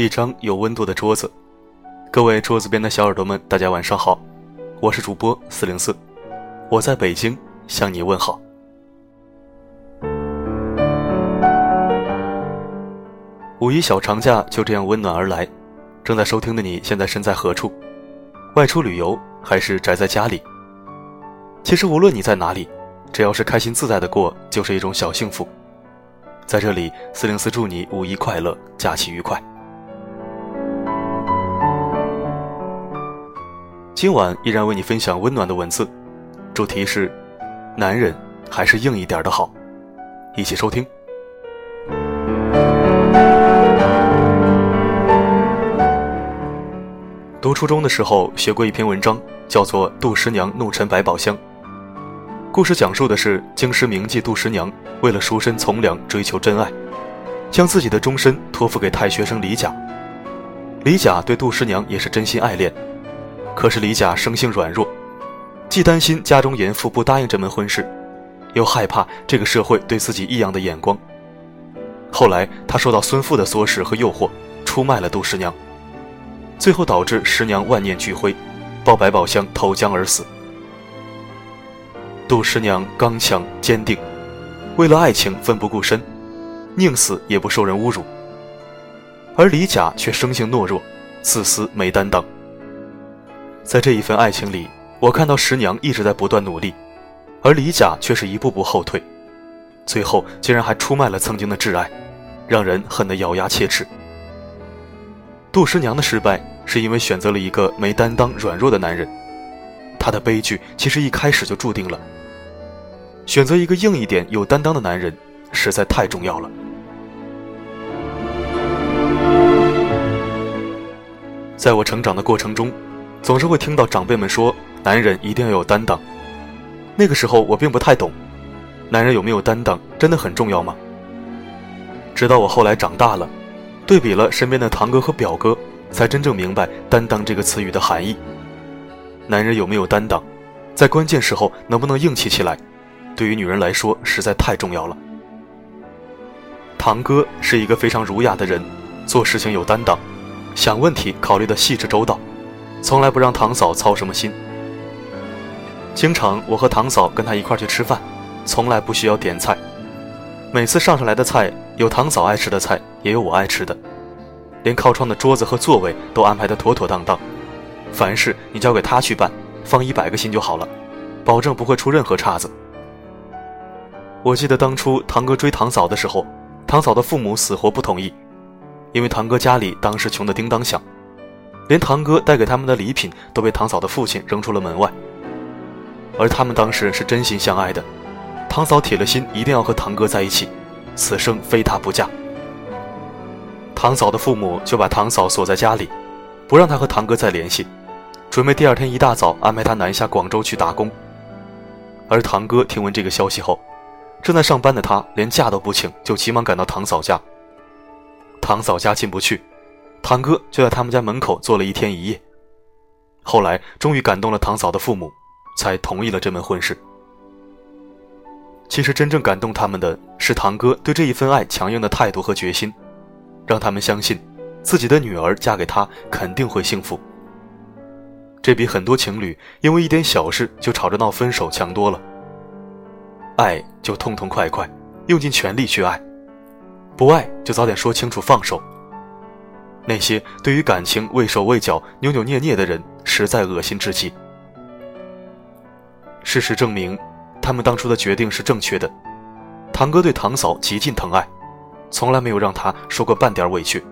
一张有温度的桌子。各位桌子边的小耳朵们，大家晚上好，我是主播四零四，我在北京向你问好。五一小长假就这样温暖而来，正在收听的你现在身在何处？外出旅游还是宅在家里？其实无论你在哪里，只要是开心自在的过，就是一种小幸福。在这里，四零四祝你五一快乐，假期愉快。今晚依然为你分享温暖的文字，主题是：男人还是硬一点的好。一起收听。读初中的时候学过一篇文章，叫做《杜十娘怒沉百宝箱》。故事讲述的是京师名妓杜十娘为了赎身从良，追求真爱，将自己的终身托付给太学生李甲。李甲对杜十娘也是真心爱恋，可是李甲生性软弱，既担心家中严父不答应这门婚事，又害怕这个社会对自己异样的眼光。后来他受到孙父的唆使和诱惑，出卖了杜十娘。最后导致十娘万念俱灰，抱百宝箱投江而死。杜十娘刚强坚定，为了爱情奋不顾身，宁死也不受人侮辱。而李甲却生性懦弱，自私没担当。在这一份爱情里，我看到十娘一直在不断努力，而李甲却是一步步后退，最后竟然还出卖了曾经的挚爱，让人恨得咬牙切齿。杜十娘的失败是因为选择了一个没担当、软弱的男人，她的悲剧其实一开始就注定了。选择一个硬一点、有担当的男人，实在太重要了。在我成长的过程中，总是会听到长辈们说，男人一定要有担当。那个时候我并不太懂，男人有没有担当真的很重要吗？直到我后来长大了。对比了身边的堂哥和表哥，才真正明白“担当”这个词语的含义。男人有没有担当，在关键时候能不能硬气起来，对于女人来说实在太重要了。堂哥是一个非常儒雅的人，做事情有担当，想问题考虑的细致周到，从来不让堂嫂操什么心。经常我和堂嫂跟他一块去吃饭，从来不需要点菜。每次上上来的菜，有堂嫂爱吃的菜，也有我爱吃的，连靠窗的桌子和座位都安排得妥妥当当。凡事你交给他去办，放一百个心就好了，保证不会出任何岔子。我记得当初堂哥追堂嫂的时候，堂嫂的父母死活不同意，因为堂哥家里当时穷得叮当响，连堂哥带给他们的礼品都被堂嫂的父亲扔出了门外。而他们当时是真心相爱的。堂嫂铁了心，一定要和堂哥在一起，此生非他不嫁。堂嫂的父母就把堂嫂锁在家里，不让她和堂哥再联系，准备第二天一大早安排她南下广州去打工。而堂哥听闻这个消息后，正在上班的他连假都不请，就急忙赶到堂嫂家。堂嫂家进不去，堂哥就在他们家门口坐了一天一夜。后来终于感动了堂嫂的父母，才同意了这门婚事。其实真正感动他们的是堂哥对这一份爱强硬的态度和决心，让他们相信自己的女儿嫁给他肯定会幸福。这比很多情侣因为一点小事就吵着闹分手强多了。爱就痛痛快快，用尽全力去爱；不爱就早点说清楚放手。那些对于感情畏手畏脚、扭扭捏捏的人，实在恶心至极。事实证明。他们当初的决定是正确的。堂哥对堂嫂极尽疼爱，从来没有让她受过半点委屈。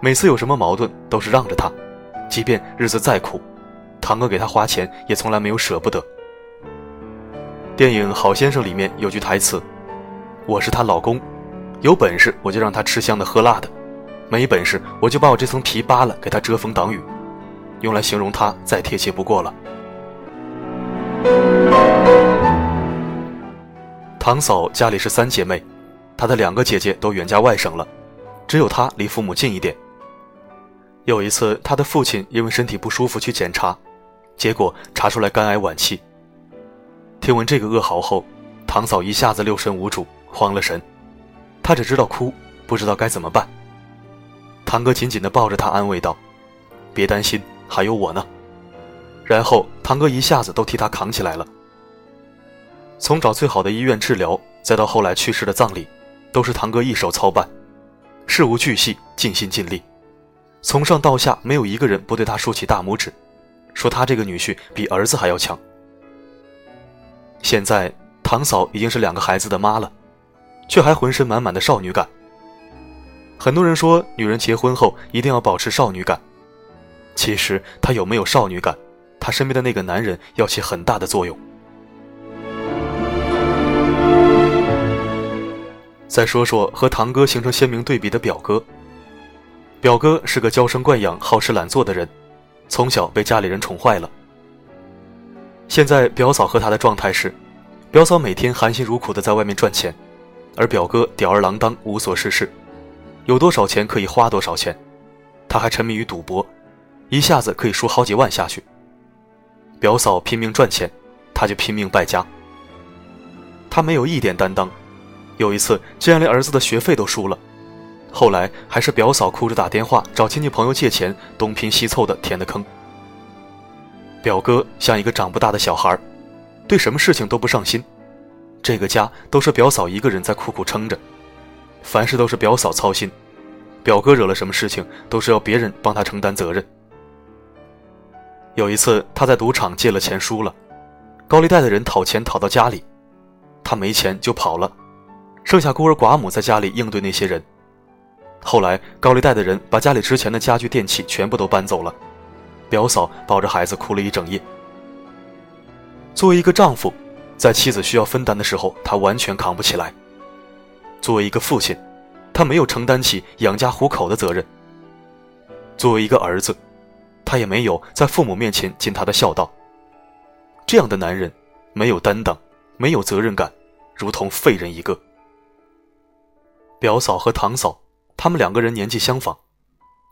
每次有什么矛盾，都是让着她，即便日子再苦，堂哥给她花钱也从来没有舍不得。电影《好先生》里面有句台词：“我是她老公，有本事我就让她吃香的喝辣的，没本事我就把我这层皮扒了给她遮风挡雨。”用来形容她再贴切不过了。堂嫂家里是三姐妹，她的两个姐姐都远嫁外省了，只有她离父母近一点。有一次，她的父亲因为身体不舒服去检查，结果查出来肝癌晚期。听闻这个噩耗后，堂嫂一下子六神无主，慌了神，她只知道哭，不知道该怎么办。堂哥紧紧地抱着他，安慰道：“别担心，还有我呢。”然后堂哥一下子都替他扛起来了。从找最好的医院治疗，再到后来去世的葬礼，都是堂哥一手操办，事无巨细，尽心尽力。从上到下，没有一个人不对他竖起大拇指，说他这个女婿比儿子还要强。现在堂嫂已经是两个孩子的妈了，却还浑身满满的少女感。很多人说，女人结婚后一定要保持少女感。其实她有没有少女感，她身边的那个男人要起很大的作用。再说说和堂哥形成鲜明对比的表哥。表哥是个娇生惯养、好吃懒做的人，从小被家里人宠坏了。现在表嫂和他的状态是，表嫂每天含辛茹苦的在外面赚钱，而表哥吊儿郎当、无所事事，有多少钱可以花多少钱，他还沉迷于赌博，一下子可以输好几万下去。表嫂拼命赚钱，他就拼命败家。他没有一点担当，有一次竟然连儿子的学费都输了。后来还是表嫂哭着打电话找亲戚朋友借钱，东拼西凑的填的坑。表哥像一个长不大的小孩，对什么事情都不上心，这个家都是表嫂一个人在苦苦撑着，凡事都是表嫂操心，表哥惹了什么事情都是要别人帮他承担责任。有一次他在赌场借了钱输了，高利贷的人讨钱讨到家里，他没钱就跑了，剩下孤儿寡母在家里应对那些人。后来，高利贷的人把家里值钱的家具电器全部都搬走了，表嫂抱着孩子哭了一整夜。作为一个丈夫，在妻子需要分担的时候，他完全扛不起来；作为一个父亲，他没有承担起养家糊口的责任；作为一个儿子，他也没有在父母面前尽他的孝道。这样的男人，没有担当，没有责任感，如同废人一个。表嫂和堂嫂。他们两个人年纪相仿，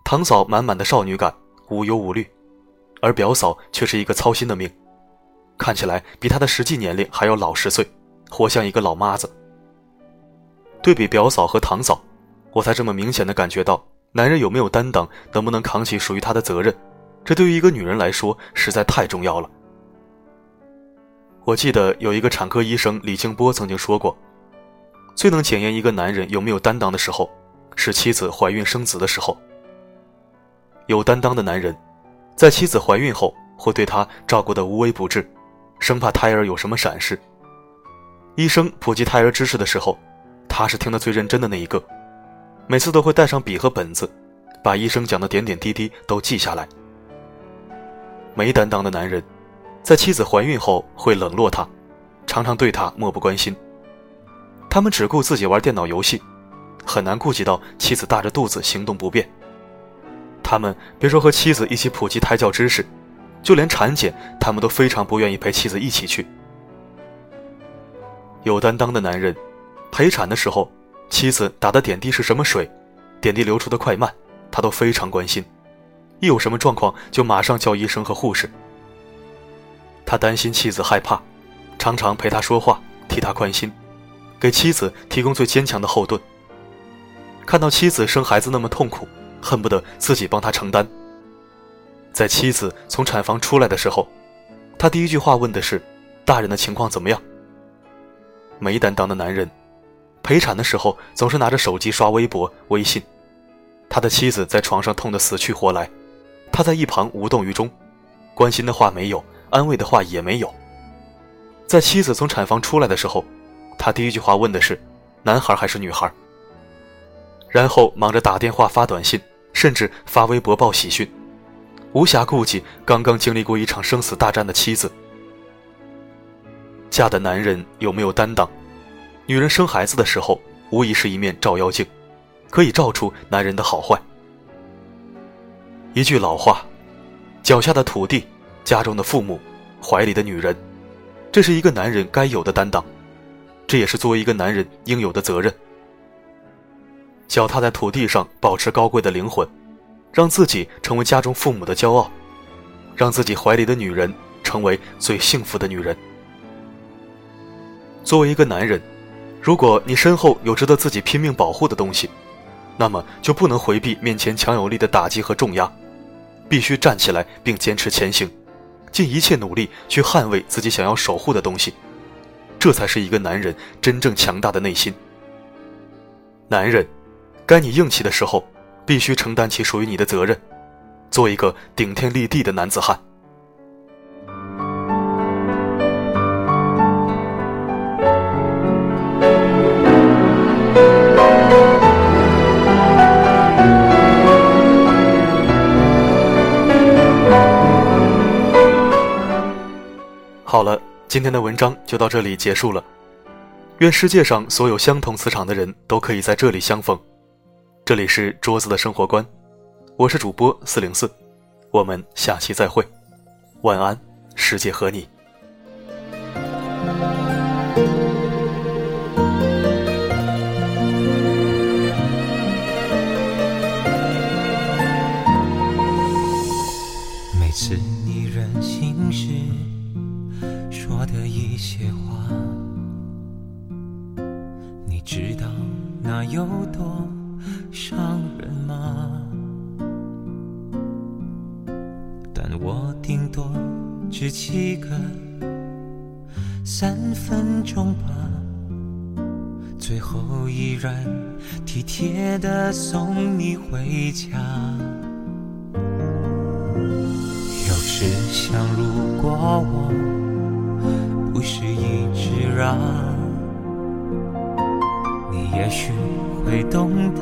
堂嫂满满的少女感，无忧无虑，而表嫂却是一个操心的命，看起来比她的实际年龄还要老十岁，活像一个老妈子。对比表嫂和堂嫂，我才这么明显的感觉到，男人有没有担当，能不能扛起属于他的责任，这对于一个女人来说实在太重要了。我记得有一个产科医生李静波曾经说过，最能检验一个男人有没有担当的时候。是妻子怀孕生子的时候，有担当的男人，在妻子怀孕后会对她照顾得无微不至，生怕胎儿有什么闪失。医生普及胎儿知识的时候，他是听得最认真的那一个，每次都会带上笔和本子，把医生讲的点点滴滴都记下来。没担当的男人，在妻子怀孕后会冷落她，常常对她漠不关心，他们只顾自己玩电脑游戏。很难顾及到妻子大着肚子行动不便。他们别说和妻子一起普及胎教知识，就连产检，他们都非常不愿意陪妻子一起去。有担当的男人，陪产的时候，妻子打的点滴是什么水，点滴流出的快慢，他都非常关心。一有什么状况，就马上叫医生和护士。他担心妻子害怕，常常陪她说话，替她宽心，给妻子提供最坚强的后盾。看到妻子生孩子那么痛苦，恨不得自己帮她承担。在妻子从产房出来的时候，他第一句话问的是：“大人的情况怎么样？”没担当的男人，陪产的时候总是拿着手机刷微博、微信。他的妻子在床上痛得死去活来，他在一旁无动于衷，关心的话没有，安慰的话也没有。在妻子从产房出来的时候，他第一句话问的是：“男孩还是女孩？”然后忙着打电话、发短信，甚至发微博报喜讯，无暇顾及刚刚经历过一场生死大战的妻子。嫁的男人有没有担当？女人生孩子的时候，无疑是一面照妖镜，可以照出男人的好坏。一句老话：“脚下的土地，家中的父母，怀里的女人。”这是一个男人该有的担当，这也是作为一个男人应有的责任。脚踏在土地上，保持高贵的灵魂，让自己成为家中父母的骄傲，让自己怀里的女人成为最幸福的女人。作为一个男人，如果你身后有值得自己拼命保护的东西，那么就不能回避面前强有力的打击和重压，必须站起来并坚持前行，尽一切努力去捍卫自己想要守护的东西，这才是一个男人真正强大的内心。男人，该你硬气的时候，必须承担起属于你的责任，做一个顶天立地的男子汉。今天的文章就到这里结束了。愿世界上所有相同磁场的人都可以在这里相逢。这里是桌子的生活观，我是主播四零四，我们下期再会，晚安，世界和你。有多伤人吗？但我顶多只记个三分钟吧，最后依然体贴的送你回家。有时想，如果我。不是一直让，也许会懂得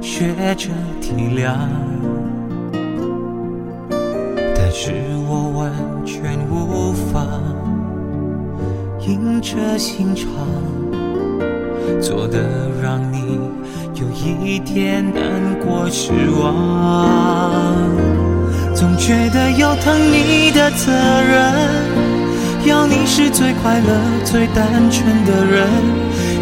学着体谅，但是我完全无法硬着心肠，做的让你有一点难过失望，总觉得有疼你的责任。要你是最快乐、最单纯的人，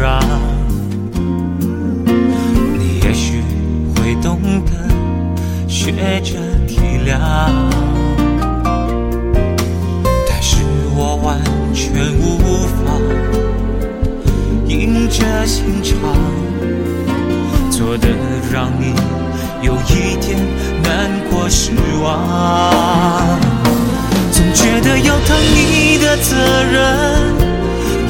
让你也许会懂得学着体谅，但是我完全无法硬着心肠，做的让你有一点难过失望。总觉得有疼你的责任，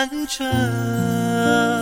完整。